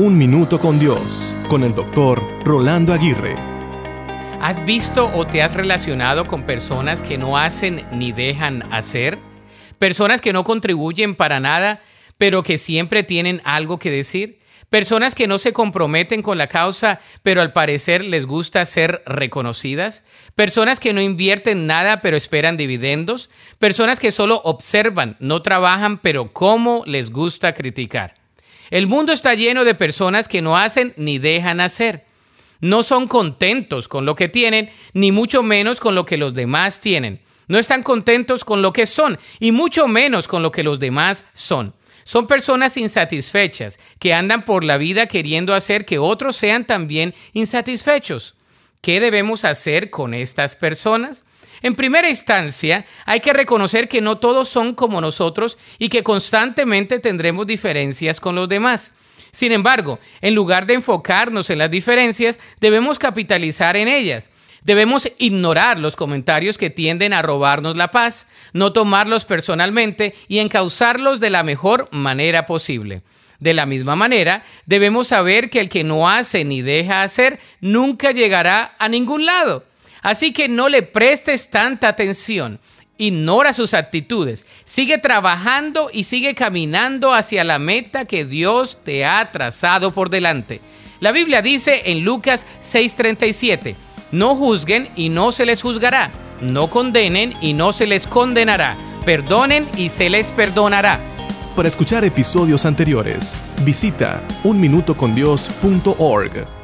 Un Minuto con Dios, con el doctor Rolando Aguirre. ¿Has visto o te has relacionado con personas que no hacen ni dejan hacer? Personas que no contribuyen para nada, pero que siempre tienen algo que decir. Personas que no se comprometen con la causa, pero al parecer les gusta ser reconocidas. Personas que no invierten nada, pero esperan dividendos. Personas que solo observan, no trabajan, pero cómo les gusta criticar. El mundo está lleno de personas que no hacen ni dejan hacer. No son contentos con lo que tienen, ni mucho menos con lo que los demás tienen. No están contentos con lo que son, y mucho menos con lo que los demás son. Son personas insatisfechas que andan por la vida queriendo hacer que otros sean también insatisfechos. ¿Qué debemos hacer con estas personas? En primera instancia, hay que reconocer que no todos son como nosotros y que constantemente tendremos diferencias con los demás. Sin embargo, en lugar de enfocarnos en las diferencias, debemos capitalizar en ellas. Debemos ignorar los comentarios que tienden a robarnos la paz, no tomarlos personalmente y encauzarlos de la mejor manera posible. De la misma manera, debemos saber que el que no hace ni deja hacer nunca llegará a ningún lado. Así que no le prestes tanta atención. Ignora sus actitudes. Sigue trabajando y sigue caminando hacia la meta que Dios te ha trazado por delante. La Biblia dice en Lucas 6:37, no juzguen y no se les juzgará. No condenen y no se les condenará. Perdonen y se les perdonará. Para escuchar episodios anteriores, visita unminutocondios.org.